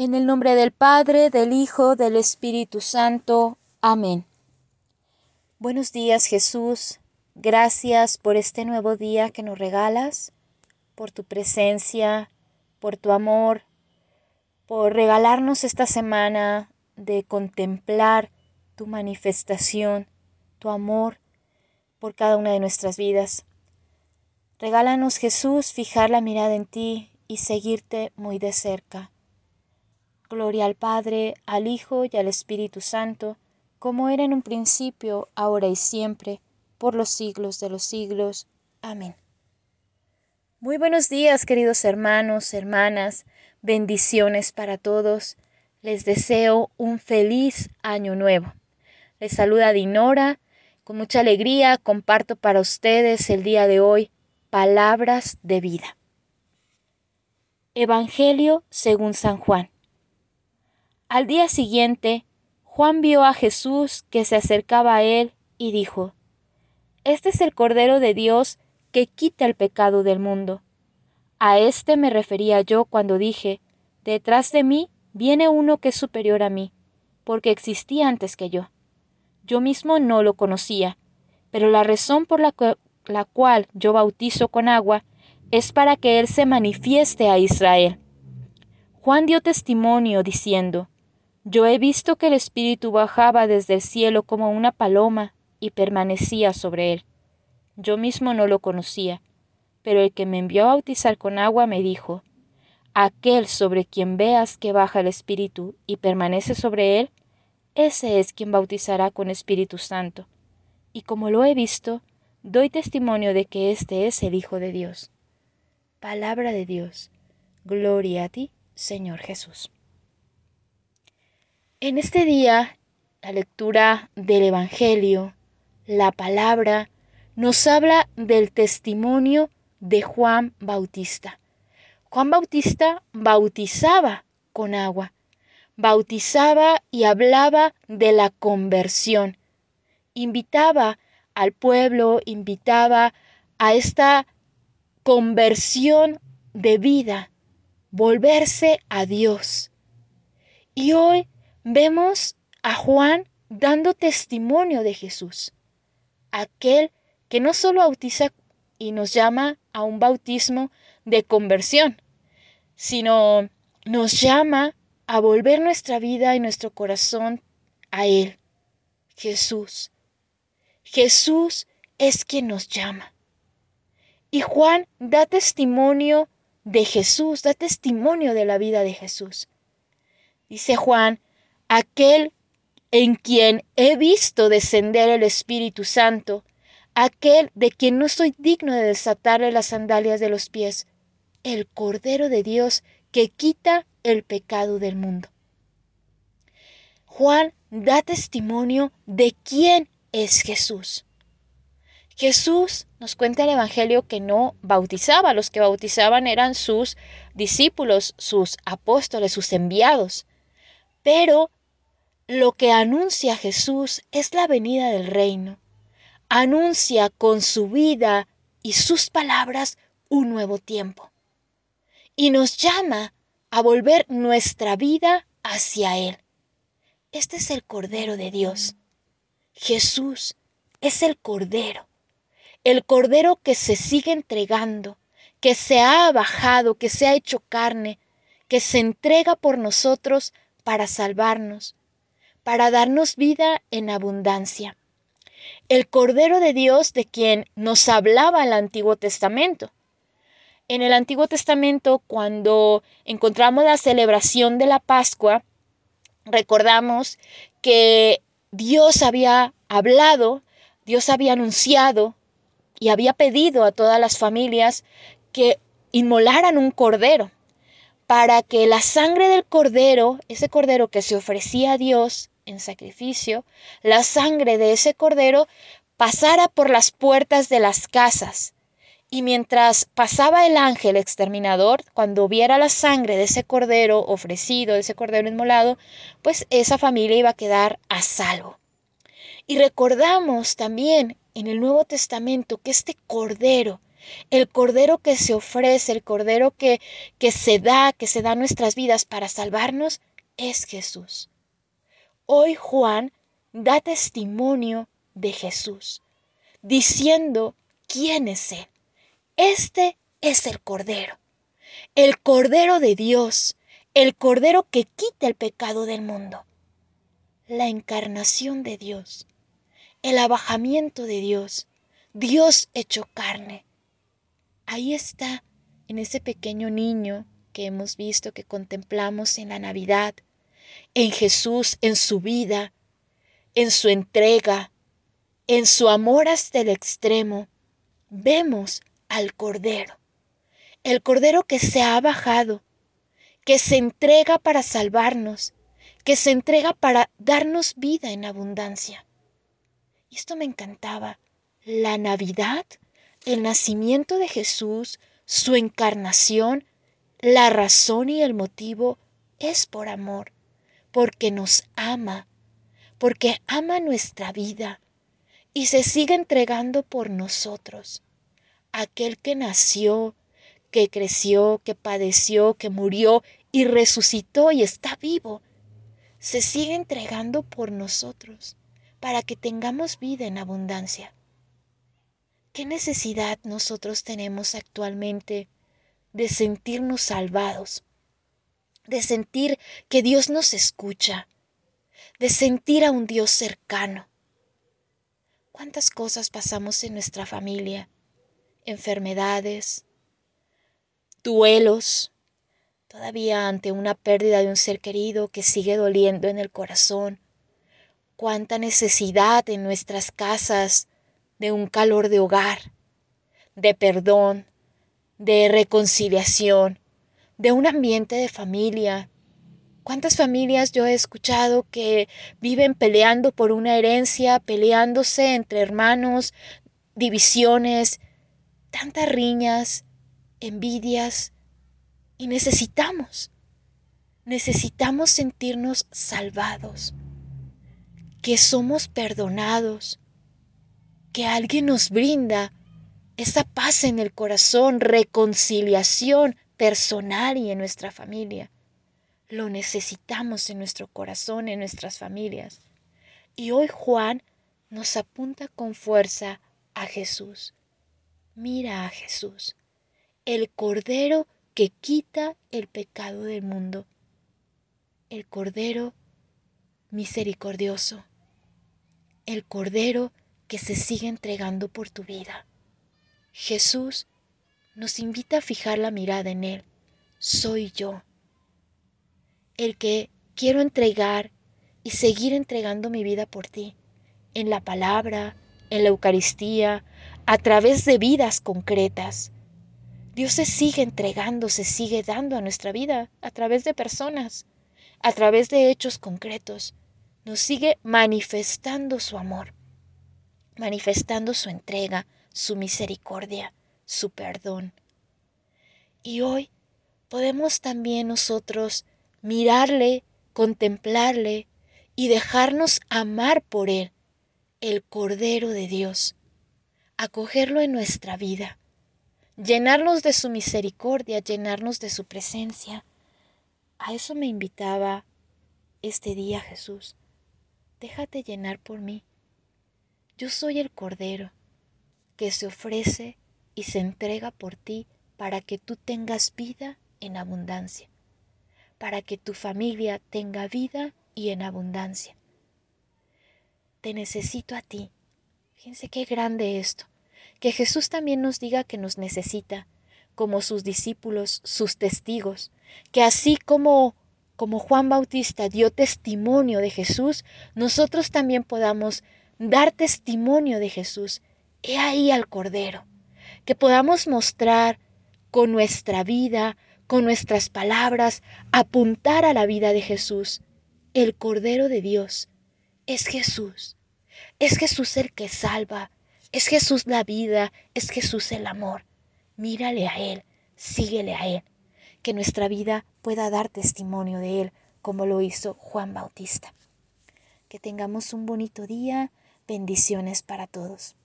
En el nombre del Padre, del Hijo, del Espíritu Santo. Amén. Buenos días Jesús. Gracias por este nuevo día que nos regalas, por tu presencia, por tu amor, por regalarnos esta semana de contemplar tu manifestación, tu amor por cada una de nuestras vidas. Regálanos Jesús fijar la mirada en ti y seguirte muy de cerca. Gloria al Padre, al Hijo y al Espíritu Santo, como era en un principio, ahora y siempre, por los siglos de los siglos. Amén. Muy buenos días, queridos hermanos, hermanas, bendiciones para todos. Les deseo un feliz año nuevo. Les saluda Dinora. Con mucha alegría comparto para ustedes el día de hoy palabras de vida. Evangelio según San Juan. Al día siguiente, Juan vio a Jesús que se acercaba a él y dijo, Este es el Cordero de Dios que quita el pecado del mundo. A este me refería yo cuando dije, Detrás de mí viene uno que es superior a mí, porque existía antes que yo. Yo mismo no lo conocía, pero la razón por la, la cual yo bautizo con agua es para que Él se manifieste a Israel. Juan dio testimonio diciendo, yo he visto que el Espíritu bajaba desde el cielo como una paloma y permanecía sobre él. Yo mismo no lo conocía, pero el que me envió a bautizar con agua me dijo, Aquel sobre quien veas que baja el Espíritu y permanece sobre él, ese es quien bautizará con Espíritu Santo. Y como lo he visto, doy testimonio de que este es el Hijo de Dios. Palabra de Dios. Gloria a ti, Señor Jesús. En este día, la lectura del Evangelio, la palabra, nos habla del testimonio de Juan Bautista. Juan Bautista bautizaba con agua, bautizaba y hablaba de la conversión, invitaba al pueblo, invitaba a esta conversión de vida, volverse a Dios. Y hoy vemos a Juan dando testimonio de Jesús, aquel que no solo bautiza y nos llama a un bautismo de conversión, sino nos llama a volver nuestra vida y nuestro corazón a Él, Jesús. Jesús es quien nos llama. Y Juan da testimonio de Jesús, da testimonio de la vida de Jesús. Dice Juan aquel en quien he visto descender el Espíritu Santo, aquel de quien no soy digno de desatarle las sandalias de los pies, el Cordero de Dios que quita el pecado del mundo. Juan da testimonio de quién es Jesús. Jesús nos cuenta el Evangelio que no bautizaba, los que bautizaban eran sus discípulos, sus apóstoles, sus enviados. Pero lo que anuncia Jesús es la venida del reino. Anuncia con su vida y sus palabras un nuevo tiempo. Y nos llama a volver nuestra vida hacia Él. Este es el Cordero de Dios. Jesús es el Cordero. El Cordero que se sigue entregando, que se ha bajado, que se ha hecho carne, que se entrega por nosotros para salvarnos, para darnos vida en abundancia. El Cordero de Dios de quien nos hablaba el Antiguo Testamento. En el Antiguo Testamento, cuando encontramos la celebración de la Pascua, recordamos que Dios había hablado, Dios había anunciado y había pedido a todas las familias que inmolaran un cordero para que la sangre del cordero, ese cordero que se ofrecía a Dios en sacrificio, la sangre de ese cordero pasara por las puertas de las casas. Y mientras pasaba el ángel exterminador, cuando viera la sangre de ese cordero ofrecido, de ese cordero inmolado, pues esa familia iba a quedar a salvo. Y recordamos también en el Nuevo Testamento que este cordero El Cordero que se ofrece, el Cordero que, que se da, que se da nuestras vidas para salvarnos, es Jesús. Hoy Juan da testimonio de Jesús, diciendo quién es Él. Este es el Cordero, el Cordero de Dios, el Cordero que quita el pecado del mundo, la encarnación de Dios, el abajamiento de Dios, Dios hecho carne. Ahí está, en ese pequeño niño que hemos visto, que contemplamos en la Navidad, en Jesús, en su vida, en su entrega, en su amor hasta el extremo, vemos al Cordero, el Cordero que se ha bajado, que se entrega para salvarnos, que se entrega para darnos vida en abundancia. Y esto me encantaba. La Navidad, el nacimiento de Jesús, su encarnación, la razón y el motivo es por amor, porque nos ama, porque ama nuestra vida y se sigue entregando por nosotros. Aquel que nació, que creció, que padeció, que murió y resucitó y está vivo, se sigue entregando por nosotros para que tengamos vida en abundancia. ¿Qué necesidad nosotros tenemos actualmente de sentirnos salvados, de sentir que Dios nos escucha, de sentir a un Dios cercano? ¿Cuántas cosas pasamos en nuestra familia? Enfermedades, duelos, todavía ante una pérdida de un ser querido que sigue doliendo en el corazón, cuánta necesidad en nuestras casas de un calor de hogar, de perdón, de reconciliación, de un ambiente de familia. ¿Cuántas familias yo he escuchado que viven peleando por una herencia, peleándose entre hermanos, divisiones, tantas riñas, envidias? Y necesitamos, necesitamos sentirnos salvados que somos perdonados, que alguien nos brinda esa paz en el corazón, reconciliación personal y en nuestra familia. Lo necesitamos en nuestro corazón, en nuestras familias. Y hoy Juan nos apunta con fuerza a Jesús. Mira a Jesús, el Cordero que quita el pecado del mundo, el Cordero misericordioso, el Cordero que se sigue entregando por tu vida. Jesús nos invita a fijar la mirada en Él. Soy yo, el que quiero entregar y seguir entregando mi vida por ti, en la palabra, en la Eucaristía, a través de vidas concretas. Dios se sigue entregando, se sigue dando a nuestra vida a través de personas a través de hechos concretos, nos sigue manifestando su amor, manifestando su entrega, su misericordia, su perdón. Y hoy podemos también nosotros mirarle, contemplarle y dejarnos amar por Él, el Cordero de Dios, acogerlo en nuestra vida, llenarnos de su misericordia, llenarnos de su presencia a eso me invitaba este día Jesús. Déjate llenar por mí. Yo soy el Cordero que se ofrece y se entrega por ti para que tú tengas vida en abundancia, para que tu familia tenga vida y en abundancia. Te necesito a ti. Fíjense qué grande esto. Que Jesús también nos diga que nos necesita, como sus discípulos, sus testigos, que así como como Juan Bautista dio testimonio de Jesús, nosotros también podamos dar testimonio de Jesús. He ahí al Cordero, que podamos mostrar con nuestra vida, con nuestras palabras, apuntar a la vida de Jesús. El Cordero de Dios es Jesús. Es Jesús el que salva. Es Jesús la vida. Es Jesús el amor mírale a Él, síguele a Él, que nuestra vida pueda dar testimonio de Él, como lo hizo Juan Bautista. Que tengamos un bonito día, bendiciones para todos.